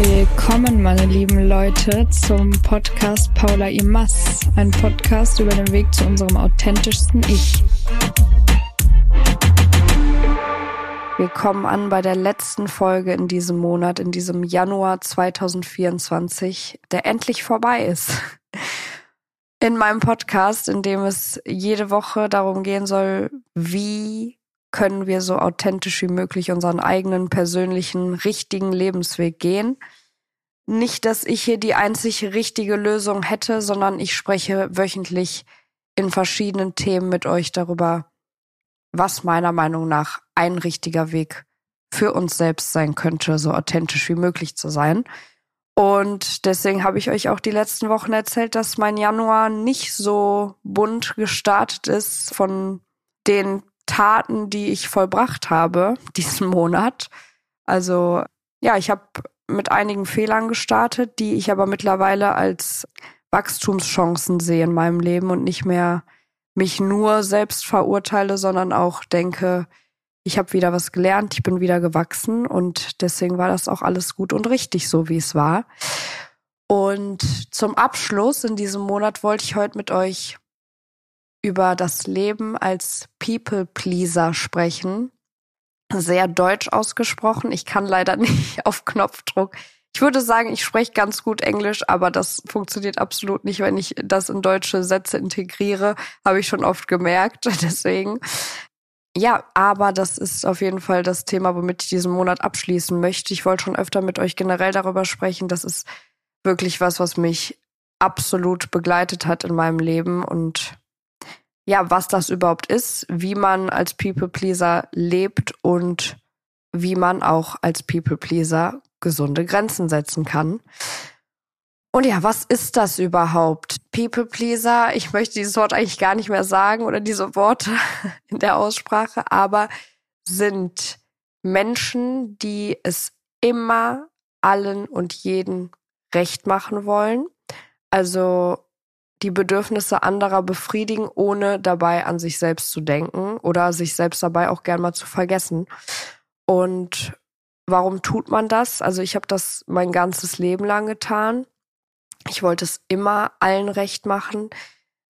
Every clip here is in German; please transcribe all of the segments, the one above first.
Willkommen, meine lieben Leute, zum Podcast Paula Imas, ein Podcast über den Weg zu unserem authentischsten Ich. Wir kommen an bei der letzten Folge in diesem Monat, in diesem Januar 2024, der endlich vorbei ist. In meinem Podcast, in dem es jede Woche darum gehen soll, wie können wir so authentisch wie möglich unseren eigenen persönlichen, richtigen Lebensweg gehen. Nicht, dass ich hier die einzig richtige Lösung hätte, sondern ich spreche wöchentlich in verschiedenen Themen mit euch darüber, was meiner Meinung nach ein richtiger Weg für uns selbst sein könnte, so authentisch wie möglich zu sein. Und deswegen habe ich euch auch die letzten Wochen erzählt, dass mein Januar nicht so bunt gestartet ist von den Taten, die ich vollbracht habe diesen Monat. Also ja, ich habe mit einigen Fehlern gestartet, die ich aber mittlerweile als Wachstumschancen sehe in meinem Leben und nicht mehr mich nur selbst verurteile, sondern auch denke, ich habe wieder was gelernt, ich bin wieder gewachsen und deswegen war das auch alles gut und richtig so, wie es war. Und zum Abschluss in diesem Monat wollte ich heute mit euch über das Leben als People Pleaser sprechen. Sehr deutsch ausgesprochen. Ich kann leider nicht auf Knopfdruck ich würde sagen, ich spreche ganz gut Englisch, aber das funktioniert absolut nicht, wenn ich das in deutsche Sätze integriere, habe ich schon oft gemerkt. Deswegen. Ja, aber das ist auf jeden Fall das Thema, womit ich diesen Monat abschließen möchte. Ich wollte schon öfter mit euch generell darüber sprechen. Das ist wirklich was, was mich absolut begleitet hat in meinem Leben und ja, was das überhaupt ist, wie man als People Pleaser lebt und wie man auch als People Pleaser gesunde Grenzen setzen kann. Und ja, was ist das überhaupt? People Pleaser, ich möchte dieses Wort eigentlich gar nicht mehr sagen oder diese Worte in der Aussprache, aber sind Menschen, die es immer allen und jeden recht machen wollen. Also die Bedürfnisse anderer befriedigen, ohne dabei an sich selbst zu denken oder sich selbst dabei auch gern mal zu vergessen. Und warum tut man das? Also ich habe das mein ganzes Leben lang getan. Ich wollte es immer allen recht machen.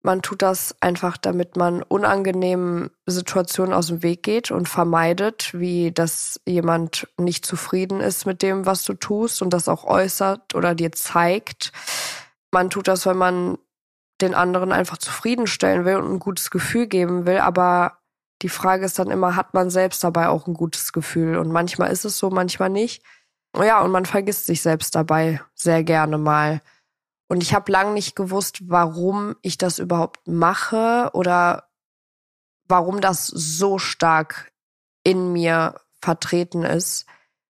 Man tut das einfach, damit man unangenehmen Situationen aus dem Weg geht und vermeidet, wie dass jemand nicht zufrieden ist mit dem, was du tust und das auch äußert oder dir zeigt. Man tut das, wenn man den anderen einfach zufriedenstellen will und ein gutes Gefühl geben will, aber die Frage ist dann immer, hat man selbst dabei auch ein gutes Gefühl? Und manchmal ist es so, manchmal nicht. Ja, und man vergisst sich selbst dabei sehr gerne mal. Und ich habe lang nicht gewusst, warum ich das überhaupt mache oder warum das so stark in mir vertreten ist,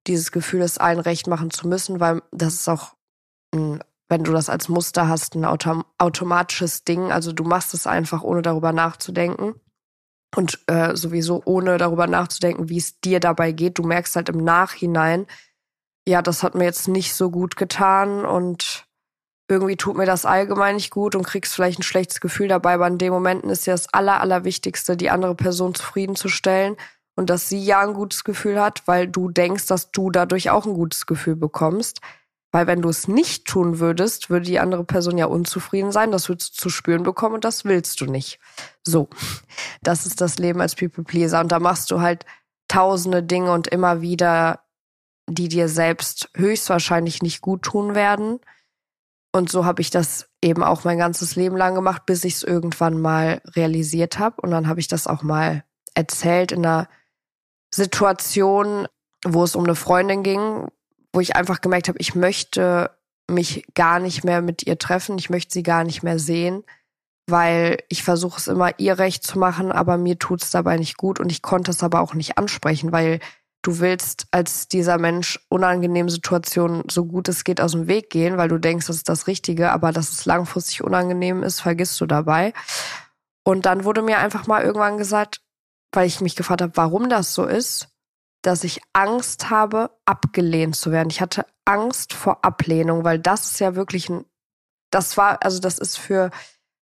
dieses Gefühl, es allen recht machen zu müssen, weil das ist auch, ein, wenn du das als Muster hast, ein autom automatisches Ding. Also du machst es einfach, ohne darüber nachzudenken und äh, sowieso ohne darüber nachzudenken, wie es dir dabei geht. Du merkst halt im Nachhinein, ja, das hat mir jetzt nicht so gut getan und irgendwie tut mir das allgemein nicht gut und kriegst vielleicht ein schlechtes Gefühl dabei, aber in den Momenten ist ja das Aller, Allerwichtigste, die andere Person zufriedenzustellen und dass sie ja ein gutes Gefühl hat, weil du denkst, dass du dadurch auch ein gutes Gefühl bekommst. Weil wenn du es nicht tun würdest, würde die andere Person ja unzufrieden sein. Das würdest du zu spüren bekommen und das willst du nicht. So, das ist das Leben als People Pleaser. Und da machst du halt tausende Dinge und immer wieder, die dir selbst höchstwahrscheinlich nicht gut tun werden. Und so habe ich das eben auch mein ganzes Leben lang gemacht, bis ich es irgendwann mal realisiert habe. Und dann habe ich das auch mal erzählt in einer Situation, wo es um eine Freundin ging, wo ich einfach gemerkt habe, ich möchte mich gar nicht mehr mit ihr treffen, ich möchte sie gar nicht mehr sehen, weil ich versuche es immer ihr recht zu machen, aber mir tut es dabei nicht gut und ich konnte es aber auch nicht ansprechen, weil du willst als dieser Mensch unangenehmen Situationen so gut es geht aus dem Weg gehen, weil du denkst, das ist das Richtige, aber dass es langfristig unangenehm ist, vergisst du dabei. Und dann wurde mir einfach mal irgendwann gesagt, weil ich mich gefragt habe, warum das so ist, dass ich Angst habe, abgelehnt zu werden. Ich hatte Angst vor Ablehnung, weil das ist ja wirklich ein, das war, also das ist für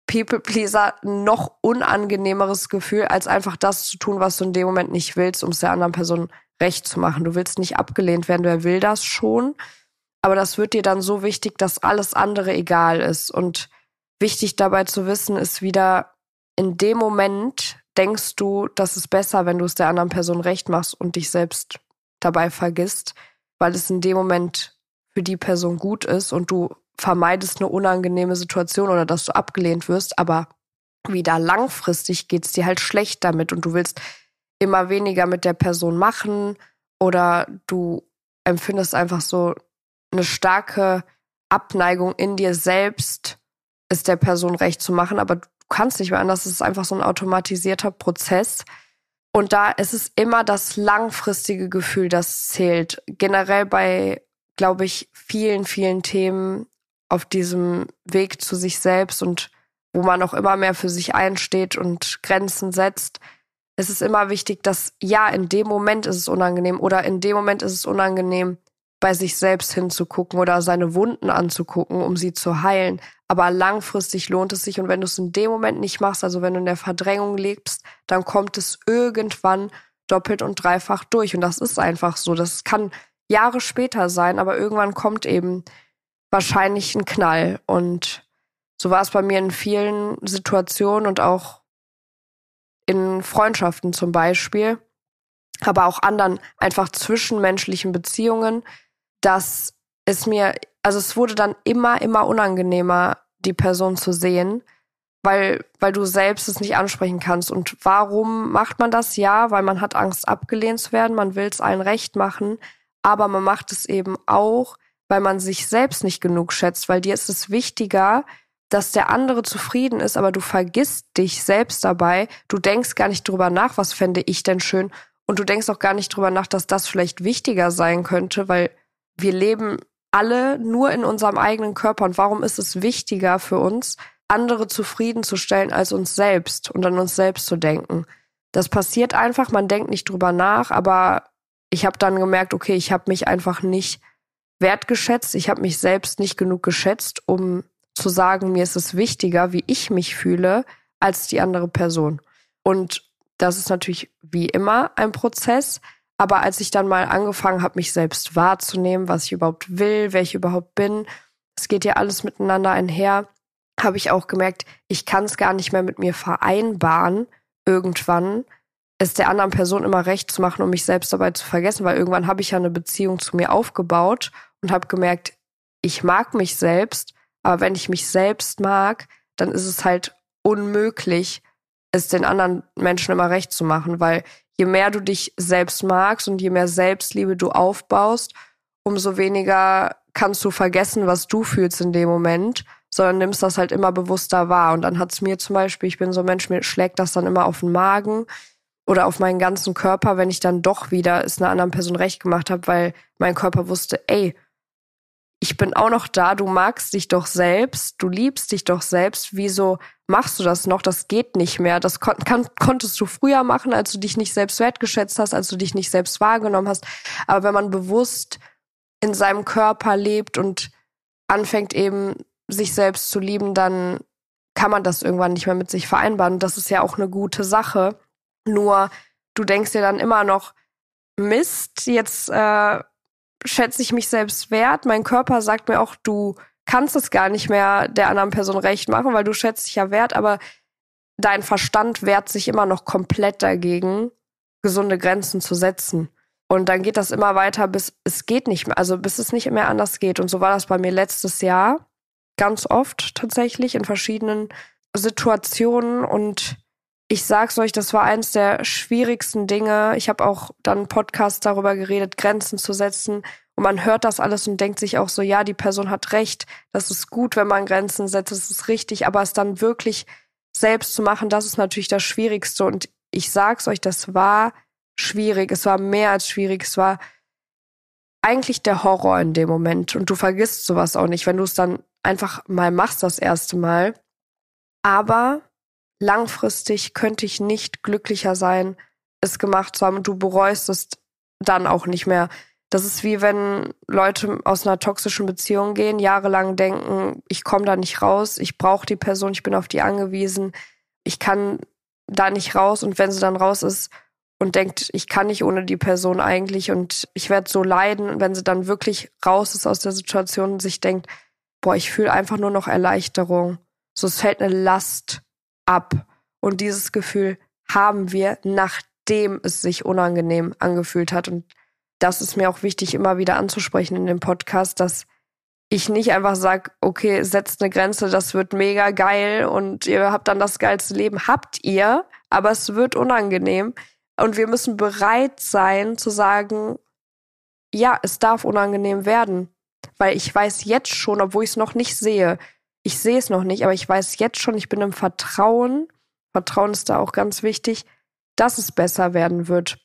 People Pleaser noch unangenehmeres Gefühl, als einfach das zu tun, was du in dem Moment nicht willst, um es der anderen Person recht zu machen. Du willst nicht abgelehnt werden, wer will das schon? aber das wird dir dann so wichtig, dass alles andere egal ist. Und wichtig dabei zu wissen ist wieder, in dem Moment denkst du, das ist besser, wenn du es der anderen Person recht machst und dich selbst dabei vergisst, weil es in dem Moment für die Person gut ist und du vermeidest eine unangenehme Situation oder dass du abgelehnt wirst, aber wieder langfristig geht's dir halt schlecht damit und du willst immer weniger mit der Person machen oder du empfindest einfach so eine starke Abneigung in dir selbst, es der Person recht zu machen, aber du kannst nicht mehr anders. Es ist einfach so ein automatisierter Prozess. Und da ist es immer das langfristige Gefühl, das zählt. Generell bei, glaube ich, vielen, vielen Themen auf diesem Weg zu sich selbst und wo man auch immer mehr für sich einsteht und Grenzen setzt. Es ist immer wichtig, dass ja, in dem Moment ist es unangenehm oder in dem Moment ist es unangenehm, bei sich selbst hinzugucken oder seine Wunden anzugucken, um sie zu heilen. Aber langfristig lohnt es sich. Und wenn du es in dem Moment nicht machst, also wenn du in der Verdrängung lebst, dann kommt es irgendwann doppelt und dreifach durch. Und das ist einfach so. Das kann Jahre später sein, aber irgendwann kommt eben wahrscheinlich ein Knall. Und so war es bei mir in vielen Situationen und auch in Freundschaften zum Beispiel, aber auch anderen einfach zwischenmenschlichen Beziehungen, dass es mir, also es wurde dann immer, immer unangenehmer, die Person zu sehen, weil, weil du selbst es nicht ansprechen kannst. Und warum macht man das? Ja, weil man hat Angst, abgelehnt zu werden, man will es allen recht machen, aber man macht es eben auch, weil man sich selbst nicht genug schätzt, weil dir ist es wichtiger, dass der andere zufrieden ist, aber du vergisst dich selbst dabei. Du denkst gar nicht drüber nach, was fände ich denn schön. Und du denkst auch gar nicht drüber nach, dass das vielleicht wichtiger sein könnte, weil wir leben alle nur in unserem eigenen Körper. Und warum ist es wichtiger für uns, andere zufriedenzustellen als uns selbst und an uns selbst zu denken? Das passiert einfach, man denkt nicht drüber nach, aber ich habe dann gemerkt, okay, ich habe mich einfach nicht wertgeschätzt, ich habe mich selbst nicht genug geschätzt, um zu sagen, mir ist es wichtiger, wie ich mich fühle, als die andere Person. Und das ist natürlich wie immer ein Prozess, aber als ich dann mal angefangen habe, mich selbst wahrzunehmen, was ich überhaupt will, wer ich überhaupt bin, es geht ja alles miteinander einher, habe ich auch gemerkt, ich kann es gar nicht mehr mit mir vereinbaren, irgendwann es der anderen Person immer recht zu machen, um mich selbst dabei zu vergessen, weil irgendwann habe ich ja eine Beziehung zu mir aufgebaut und habe gemerkt, ich mag mich selbst, aber wenn ich mich selbst mag, dann ist es halt unmöglich, es den anderen Menschen immer recht zu machen, weil je mehr du dich selbst magst und je mehr Selbstliebe du aufbaust, umso weniger kannst du vergessen, was du fühlst in dem Moment, sondern nimmst das halt immer bewusster wahr. Und dann hat es mir zum Beispiel, ich bin so ein Mensch, mir schlägt das dann immer auf den Magen oder auf meinen ganzen Körper, wenn ich dann doch wieder es einer anderen Person recht gemacht habe, weil mein Körper wusste, ey, ich bin auch noch da, du magst dich doch selbst, du liebst dich doch selbst, wieso machst du das noch? Das geht nicht mehr. Das kon kann, konntest du früher machen, als du dich nicht selbst wertgeschätzt hast, als du dich nicht selbst wahrgenommen hast. Aber wenn man bewusst in seinem Körper lebt und anfängt eben sich selbst zu lieben, dann kann man das irgendwann nicht mehr mit sich vereinbaren. Das ist ja auch eine gute Sache. Nur du denkst dir dann immer noch, Mist, jetzt äh, schätze ich mich selbst wert. Mein Körper sagt mir auch, du kannst es gar nicht mehr der anderen Person recht machen, weil du schätzt dich ja wert, aber dein Verstand wehrt sich immer noch komplett dagegen, gesunde Grenzen zu setzen. Und dann geht das immer weiter, bis es geht nicht mehr, also bis es nicht mehr anders geht. Und so war das bei mir letztes Jahr ganz oft tatsächlich in verschiedenen Situationen. Und ich sag's euch, das war eins der schwierigsten Dinge. Ich habe auch dann Podcast darüber geredet, Grenzen zu setzen. Und man hört das alles und denkt sich auch so, ja, die Person hat recht. Das ist gut, wenn man Grenzen setzt. Das ist richtig. Aber es dann wirklich selbst zu machen, das ist natürlich das Schwierigste. Und ich sag's euch, das war schwierig. Es war mehr als schwierig. Es war eigentlich der Horror in dem Moment. Und du vergisst sowas auch nicht, wenn du es dann einfach mal machst das erste Mal. Aber langfristig könnte ich nicht glücklicher sein, es gemacht zu haben und du bereust es dann auch nicht mehr. Das ist wie wenn Leute aus einer toxischen Beziehung gehen, jahrelang denken, ich komme da nicht raus, ich brauche die Person, ich bin auf die angewiesen, ich kann da nicht raus und wenn sie dann raus ist und denkt, ich kann nicht ohne die Person eigentlich und ich werde so leiden, wenn sie dann wirklich raus ist aus der Situation und sich denkt, boah, ich fühle einfach nur noch Erleichterung. So, es fällt eine Last ab. Und dieses Gefühl haben wir, nachdem es sich unangenehm angefühlt hat. Und das ist mir auch wichtig, immer wieder anzusprechen in dem Podcast, dass ich nicht einfach sage, okay, setzt eine Grenze, das wird mega geil und ihr habt dann das geilste Leben. Habt ihr, aber es wird unangenehm. Und wir müssen bereit sein zu sagen, ja, es darf unangenehm werden. Weil ich weiß jetzt schon, obwohl ich es noch nicht sehe, ich sehe es noch nicht, aber ich weiß jetzt schon, ich bin im Vertrauen, Vertrauen ist da auch ganz wichtig, dass es besser werden wird.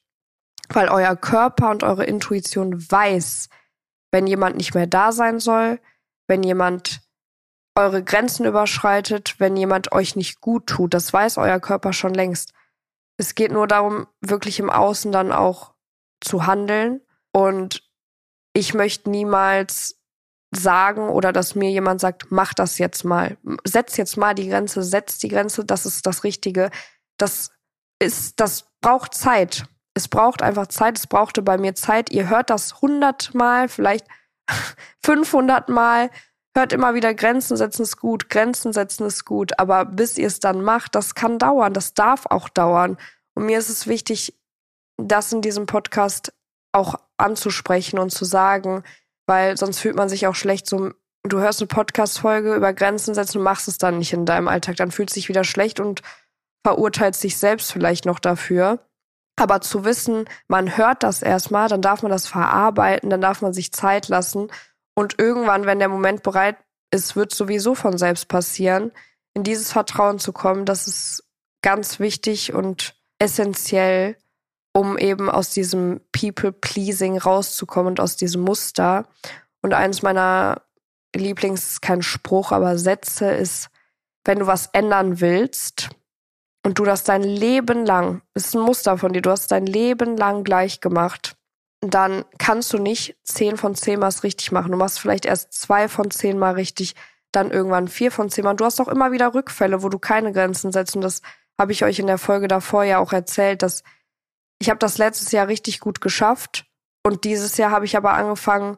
Weil euer Körper und eure Intuition weiß, wenn jemand nicht mehr da sein soll, wenn jemand eure Grenzen überschreitet, wenn jemand euch nicht gut tut. Das weiß euer Körper schon längst. Es geht nur darum, wirklich im Außen dann auch zu handeln. Und ich möchte niemals sagen oder dass mir jemand sagt, mach das jetzt mal. Setz jetzt mal die Grenze, setz die Grenze, das ist das Richtige. Das ist, das braucht Zeit. Es braucht einfach Zeit. Es brauchte bei mir Zeit. Ihr hört das hundertmal, vielleicht 500 Mal. Hört immer wieder, Grenzen setzen ist gut, Grenzen setzen ist gut. Aber bis ihr es dann macht, das kann dauern. Das darf auch dauern. Und mir ist es wichtig, das in diesem Podcast auch anzusprechen und zu sagen, weil sonst fühlt man sich auch schlecht so, du hörst eine Podcast-Folge über Grenzen setzen und machst es dann nicht in deinem Alltag. Dann fühlst du dich wieder schlecht und verurteilst dich selbst vielleicht noch dafür. Aber zu wissen, man hört das erstmal, dann darf man das verarbeiten, dann darf man sich Zeit lassen. Und irgendwann, wenn der Moment bereit ist, wird sowieso von selbst passieren. In dieses Vertrauen zu kommen, das ist ganz wichtig und essentiell, um eben aus diesem People-Pleasing rauszukommen und aus diesem Muster. Und eines meiner Lieblings, kein Spruch, aber Sätze ist, wenn du was ändern willst und du das dein Leben lang, ist ein Muster von dir, du hast dein Leben lang gleich gemacht, dann kannst du nicht zehn von zehn Mal richtig machen. Du machst vielleicht erst zwei von zehn Mal richtig, dann irgendwann vier von zehn Mal. Du hast auch immer wieder Rückfälle, wo du keine Grenzen setzt. Und das habe ich euch in der Folge davor ja auch erzählt, dass ich habe das letztes Jahr richtig gut geschafft und dieses Jahr habe ich aber angefangen,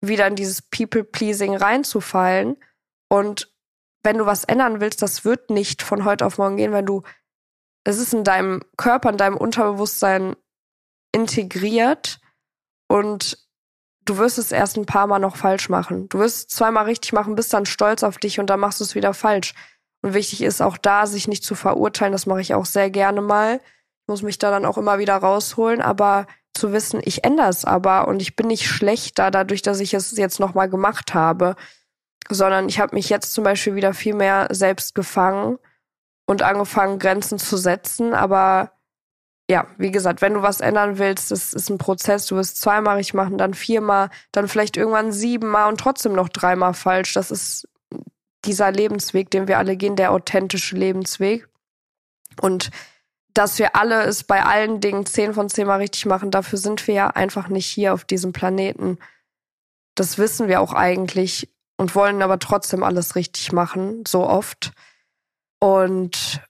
wieder in dieses People-Pleasing reinzufallen. Und wenn du was ändern willst, das wird nicht von heute auf morgen gehen, wenn du, es ist in deinem Körper, in deinem Unterbewusstsein integriert und du wirst es erst ein paar Mal noch falsch machen. Du wirst es zweimal richtig machen, bist dann stolz auf dich und dann machst du es wieder falsch. Und wichtig ist auch da, sich nicht zu verurteilen. Das mache ich auch sehr gerne mal muss mich da dann auch immer wieder rausholen, aber zu wissen, ich ändere es aber und ich bin nicht schlechter dadurch, dass ich es jetzt nochmal gemacht habe, sondern ich habe mich jetzt zum Beispiel wieder viel mehr selbst gefangen und angefangen, Grenzen zu setzen. Aber ja, wie gesagt, wenn du was ändern willst, das ist ein Prozess. Du wirst zweimal richtig machen, dann viermal, dann vielleicht irgendwann siebenmal und trotzdem noch dreimal falsch. Das ist dieser Lebensweg, den wir alle gehen, der authentische Lebensweg. Und dass wir alle es bei allen Dingen zehn von zehn Mal richtig machen, dafür sind wir ja einfach nicht hier auf diesem Planeten. Das wissen wir auch eigentlich und wollen aber trotzdem alles richtig machen, so oft. Und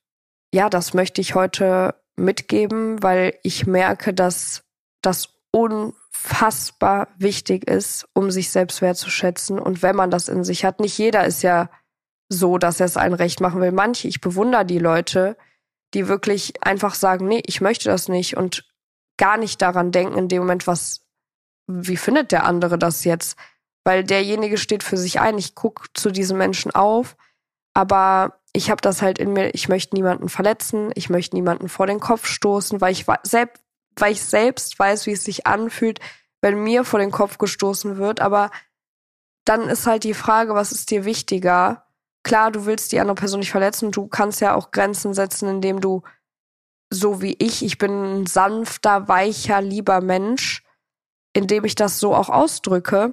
ja, das möchte ich heute mitgeben, weil ich merke, dass das unfassbar wichtig ist, um sich selbst wertzuschätzen. Und wenn man das in sich hat, nicht jeder ist ja so, dass er es allen recht machen will. Manche, ich bewundere die Leute, die wirklich einfach sagen, nee, ich möchte das nicht und gar nicht daran denken in dem Moment, was, wie findet der andere das jetzt? Weil derjenige steht für sich ein, ich gucke zu diesen Menschen auf, aber ich habe das halt in mir, ich möchte niemanden verletzen, ich möchte niemanden vor den Kopf stoßen, weil ich selbst, weil ich selbst weiß, wie es sich anfühlt, wenn mir vor den Kopf gestoßen wird, aber dann ist halt die Frage, was ist dir wichtiger? Klar, du willst die andere Person nicht verletzen. Du kannst ja auch Grenzen setzen, indem du, so wie ich, ich bin ein sanfter, weicher, lieber Mensch, indem ich das so auch ausdrücke.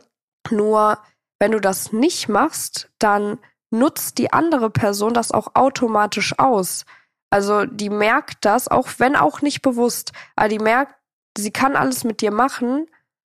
Nur, wenn du das nicht machst, dann nutzt die andere Person das auch automatisch aus. Also die merkt das, auch wenn auch nicht bewusst, aber die merkt, sie kann alles mit dir machen,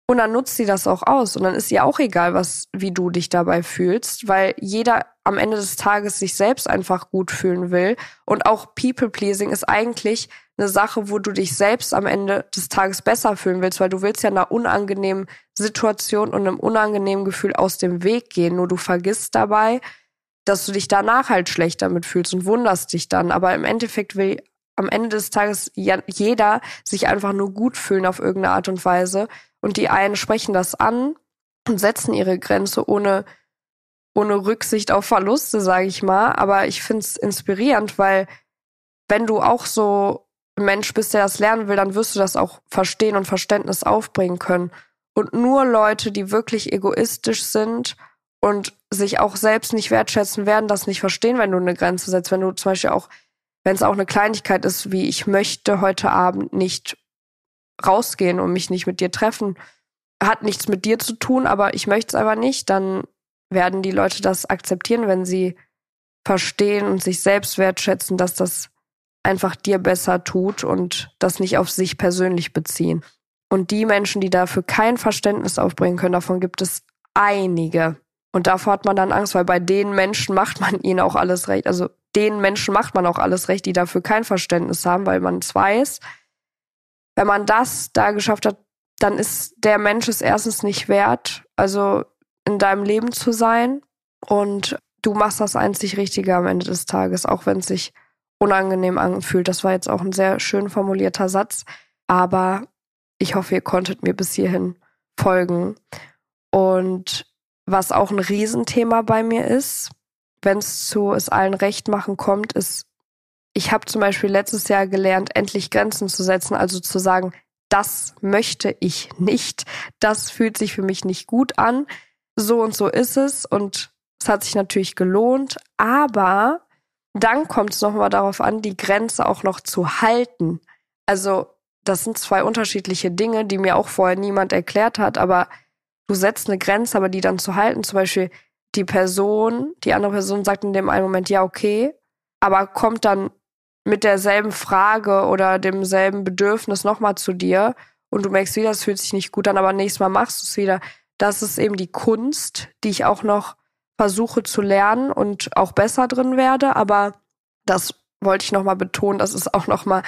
Und dann nutzt sie das auch aus. Und dann ist ihr auch egal, was, wie du dich dabei fühlst, weil jeder am Ende des Tages sich selbst einfach gut fühlen will. Und auch People-Pleasing ist eigentlich eine Sache, wo du dich selbst am Ende des Tages besser fühlen willst, weil du willst ja einer unangenehmen Situation und einem unangenehmen Gefühl aus dem Weg gehen. Nur du vergisst dabei, dass du dich danach halt schlecht damit fühlst und wunderst dich dann. Aber im Endeffekt will am Ende des Tages jeder sich einfach nur gut fühlen auf irgendeine Art und Weise. Und die einen sprechen das an und setzen ihre Grenze ohne, ohne Rücksicht auf Verluste, sage ich mal. Aber ich finde es inspirierend, weil wenn du auch so ein Mensch bist, der das lernen will, dann wirst du das auch verstehen und Verständnis aufbringen können. Und nur Leute, die wirklich egoistisch sind und sich auch selbst nicht wertschätzen, werden das nicht verstehen, wenn du eine Grenze setzt. Wenn du zum Beispiel auch, wenn es auch eine Kleinigkeit ist, wie ich möchte heute Abend nicht rausgehen und mich nicht mit dir treffen, hat nichts mit dir zu tun, aber ich möchte es einfach nicht, dann werden die Leute das akzeptieren, wenn sie verstehen und sich selbst wertschätzen, dass das einfach dir besser tut und das nicht auf sich persönlich beziehen. Und die Menschen, die dafür kein Verständnis aufbringen können, davon gibt es einige. Und davor hat man dann Angst, weil bei den Menschen macht man ihnen auch alles recht. Also den Menschen macht man auch alles recht, die dafür kein Verständnis haben, weil man es weiß wenn man das da geschafft hat, dann ist der Mensch es erstens nicht wert, also in deinem Leben zu sein. Und du machst das einzig Richtige am Ende des Tages, auch wenn es sich unangenehm anfühlt. Das war jetzt auch ein sehr schön formulierter Satz. Aber ich hoffe, ihr konntet mir bis hierhin folgen. Und was auch ein Riesenthema bei mir ist, wenn es zu es allen recht machen kommt, ist ich habe zum Beispiel letztes Jahr gelernt, endlich Grenzen zu setzen, also zu sagen, das möchte ich nicht, das fühlt sich für mich nicht gut an, so und so ist es und es hat sich natürlich gelohnt, aber dann kommt es nochmal darauf an, die Grenze auch noch zu halten. Also das sind zwei unterschiedliche Dinge, die mir auch vorher niemand erklärt hat, aber du setzt eine Grenze, aber die dann zu halten, zum Beispiel die Person, die andere Person sagt in dem einen Moment, ja, okay, aber kommt dann mit derselben Frage oder demselben Bedürfnis nochmal zu dir und du merkst wieder, es fühlt sich nicht gut an, aber nächstes Mal machst du es wieder. Das ist eben die Kunst, die ich auch noch versuche zu lernen und auch besser drin werde. Aber das wollte ich nochmal betonen, das ist auch nochmal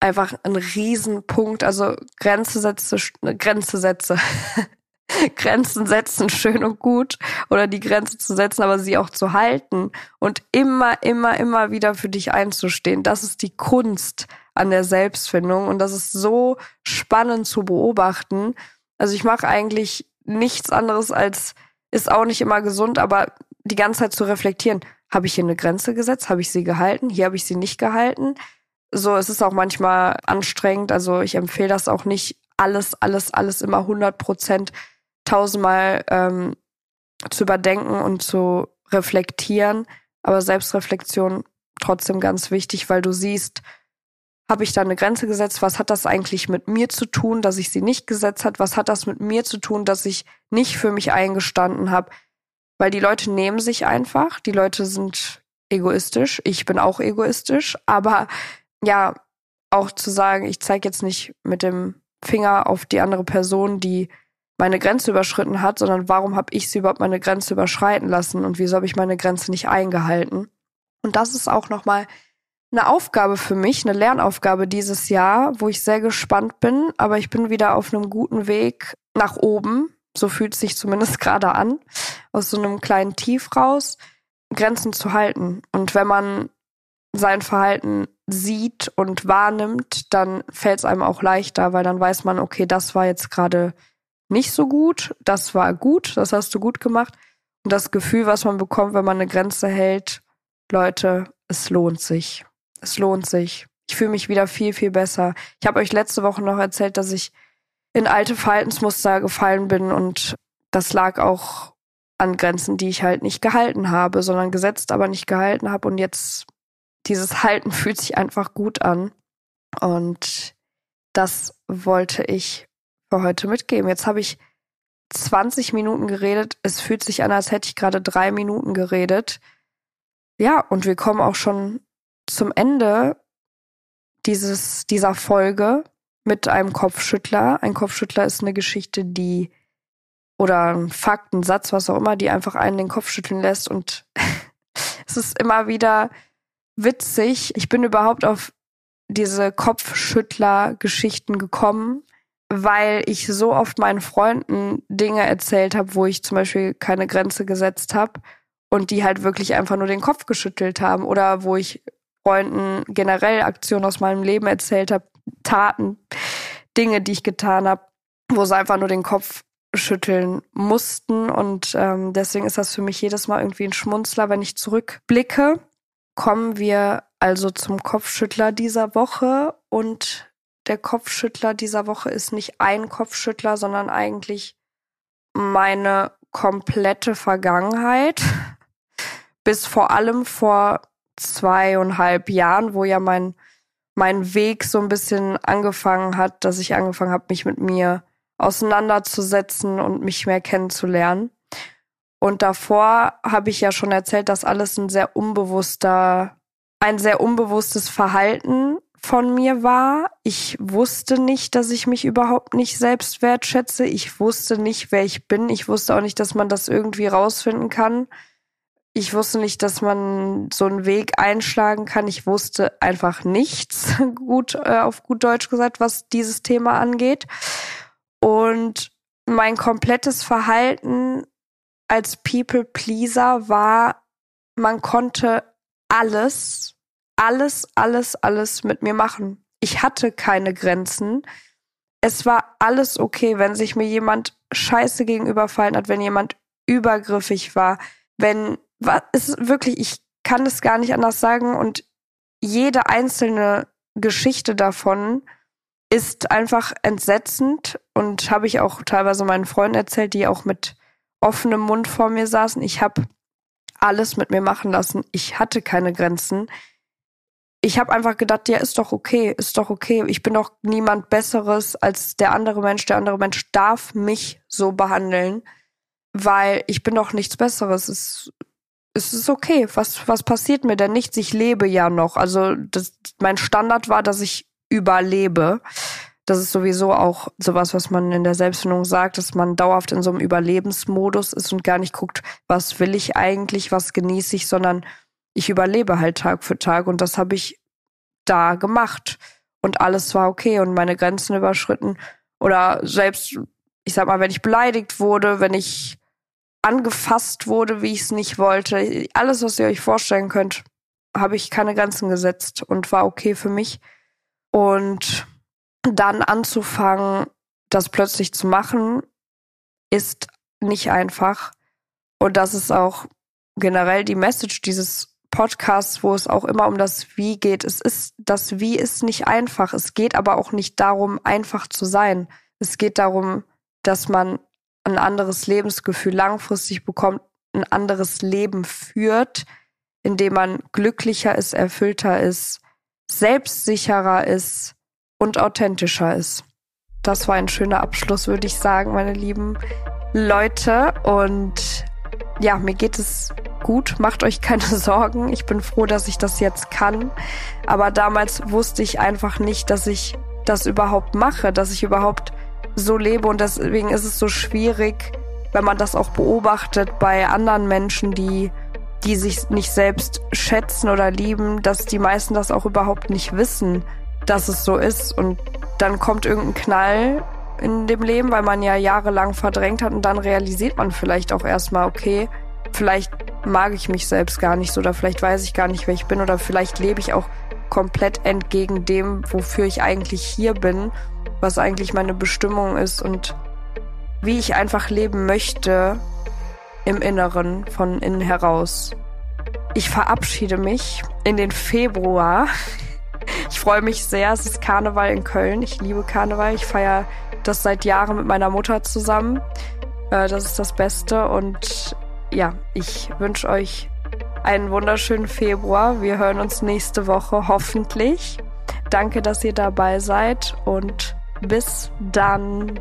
einfach ein Riesenpunkt. Also Grenze setze, Grenze setze. Grenzen setzen, schön und gut, oder die Grenze zu setzen, aber sie auch zu halten und immer, immer, immer wieder für dich einzustehen. Das ist die Kunst an der Selbstfindung und das ist so spannend zu beobachten. Also ich mache eigentlich nichts anderes als, ist auch nicht immer gesund, aber die ganze Zeit zu reflektieren. Habe ich hier eine Grenze gesetzt? Habe ich sie gehalten? Hier habe ich sie nicht gehalten. So, es ist auch manchmal anstrengend. Also ich empfehle das auch nicht, alles, alles, alles immer 100 Prozent tausendmal ähm, zu überdenken und zu reflektieren. Aber Selbstreflexion trotzdem ganz wichtig, weil du siehst, habe ich da eine Grenze gesetzt? Was hat das eigentlich mit mir zu tun, dass ich sie nicht gesetzt hat? Was hat das mit mir zu tun, dass ich nicht für mich eingestanden habe? Weil die Leute nehmen sich einfach, die Leute sind egoistisch, ich bin auch egoistisch, aber ja, auch zu sagen, ich zeige jetzt nicht mit dem Finger auf die andere Person, die meine Grenze überschritten hat, sondern warum habe ich sie überhaupt meine Grenze überschreiten lassen und wieso habe ich meine Grenze nicht eingehalten? Und das ist auch nochmal eine Aufgabe für mich, eine Lernaufgabe dieses Jahr, wo ich sehr gespannt bin, aber ich bin wieder auf einem guten Weg nach oben. So fühlt es sich zumindest gerade an, aus so einem kleinen Tief raus, Grenzen zu halten. Und wenn man sein Verhalten sieht und wahrnimmt, dann fällt es einem auch leichter, weil dann weiß man, okay, das war jetzt gerade nicht so gut, das war gut, das hast du gut gemacht. Und das Gefühl, was man bekommt, wenn man eine Grenze hält, Leute, es lohnt sich. Es lohnt sich. Ich fühle mich wieder viel, viel besser. Ich habe euch letzte Woche noch erzählt, dass ich in alte Verhaltensmuster gefallen bin und das lag auch an Grenzen, die ich halt nicht gehalten habe, sondern gesetzt, aber nicht gehalten habe. Und jetzt dieses Halten fühlt sich einfach gut an. Und das wollte ich für heute mitgeben. Jetzt habe ich 20 Minuten geredet. Es fühlt sich an, als hätte ich gerade drei Minuten geredet. Ja, und wir kommen auch schon zum Ende dieses, dieser Folge. mit einem Kopfschüttler. Ein Kopfschüttler ist eine Geschichte, die oder ein Fakt, ein Satz, was auch immer, die einfach einen den Kopf schütteln lässt. Und es ist immer wieder witzig. Ich bin überhaupt auf diese Kopfschüttler-Geschichten gekommen, weil ich so oft meinen Freunden Dinge erzählt habe, wo ich zum Beispiel keine Grenze gesetzt habe und die halt wirklich einfach nur den Kopf geschüttelt haben oder wo ich Freunden generell Aktionen aus meinem Leben erzählt habe, Taten, Dinge, die ich getan habe, wo sie einfach nur den Kopf schütteln mussten. Und ähm, deswegen ist das für mich jedes Mal irgendwie ein Schmunzler, wenn ich zurückblicke. Kommen wir also zum Kopfschüttler dieser Woche. Und der Kopfschüttler dieser Woche ist nicht ein Kopfschüttler, sondern eigentlich meine komplette Vergangenheit. Bis vor allem vor zweieinhalb Jahren, wo ja mein, mein Weg so ein bisschen angefangen hat, dass ich angefangen habe, mich mit mir auseinanderzusetzen und mich mehr kennenzulernen. Und davor habe ich ja schon erzählt, dass alles ein sehr unbewusster, ein sehr unbewusstes Verhalten von mir war. Ich wusste nicht, dass ich mich überhaupt nicht selbst wertschätze. Ich wusste nicht, wer ich bin. Ich wusste auch nicht, dass man das irgendwie rausfinden kann. Ich wusste nicht, dass man so einen Weg einschlagen kann. Ich wusste einfach nichts, gut äh, auf gut Deutsch gesagt, was dieses Thema angeht. Und mein komplettes Verhalten als People Pleaser war, man konnte alles, alles, alles, alles mit mir machen. Ich hatte keine Grenzen. Es war alles okay, wenn sich mir jemand scheiße gegenüberfallen hat, wenn jemand übergriffig war, wenn, was, ist wirklich, ich kann es gar nicht anders sagen und jede einzelne Geschichte davon ist einfach entsetzend und habe ich auch teilweise meinen Freunden erzählt, die auch mit offenem Mund vor mir saßen. Ich habe alles mit mir machen lassen. Ich hatte keine Grenzen. Ich habe einfach gedacht, ja, ist doch okay, ist doch okay. Ich bin doch niemand Besseres als der andere Mensch. Der andere Mensch darf mich so behandeln, weil ich bin doch nichts Besseres. Es, es ist okay. Was, was passiert mir denn nichts? Ich lebe ja noch. Also das, mein Standard war, dass ich überlebe. Das ist sowieso auch sowas, was man in der Selbstfindung sagt, dass man dauerhaft in so einem Überlebensmodus ist und gar nicht guckt, was will ich eigentlich, was genieße ich, sondern ich überlebe halt Tag für Tag und das habe ich da gemacht und alles war okay und meine Grenzen überschritten oder selbst, ich sag mal, wenn ich beleidigt wurde, wenn ich angefasst wurde, wie ich es nicht wollte, alles, was ihr euch vorstellen könnt, habe ich keine Grenzen gesetzt und war okay für mich. Und dann anzufangen, das plötzlich zu machen, ist nicht einfach. Und das ist auch generell die Message dieses Podcasts, wo es auch immer um das Wie geht. Es ist, das Wie ist nicht einfach. Es geht aber auch nicht darum, einfach zu sein. Es geht darum, dass man ein anderes Lebensgefühl langfristig bekommt, ein anderes Leben führt, in dem man glücklicher ist, erfüllter ist, selbstsicherer ist und authentischer ist. Das war ein schöner Abschluss, würde ich sagen, meine lieben Leute. Und ja, mir geht es gut. Macht euch keine Sorgen. Ich bin froh, dass ich das jetzt kann. Aber damals wusste ich einfach nicht, dass ich das überhaupt mache, dass ich überhaupt so lebe. Und deswegen ist es so schwierig, wenn man das auch beobachtet bei anderen Menschen, die die sich nicht selbst schätzen oder lieben, dass die meisten das auch überhaupt nicht wissen, dass es so ist. Und dann kommt irgendein Knall in dem Leben, weil man ja jahrelang verdrängt hat und dann realisiert man vielleicht auch erstmal, okay, vielleicht mag ich mich selbst gar nicht so oder vielleicht weiß ich gar nicht, wer ich bin oder vielleicht lebe ich auch komplett entgegen dem, wofür ich eigentlich hier bin, was eigentlich meine Bestimmung ist und wie ich einfach leben möchte im Inneren, von innen heraus. Ich verabschiede mich in den Februar. Ich freue mich sehr. Es ist Karneval in Köln. Ich liebe Karneval. Ich feiere das seit Jahren mit meiner Mutter zusammen. Äh, das ist das Beste. Und ja, ich wünsche euch einen wunderschönen Februar. Wir hören uns nächste Woche hoffentlich. Danke, dass ihr dabei seid und bis dann.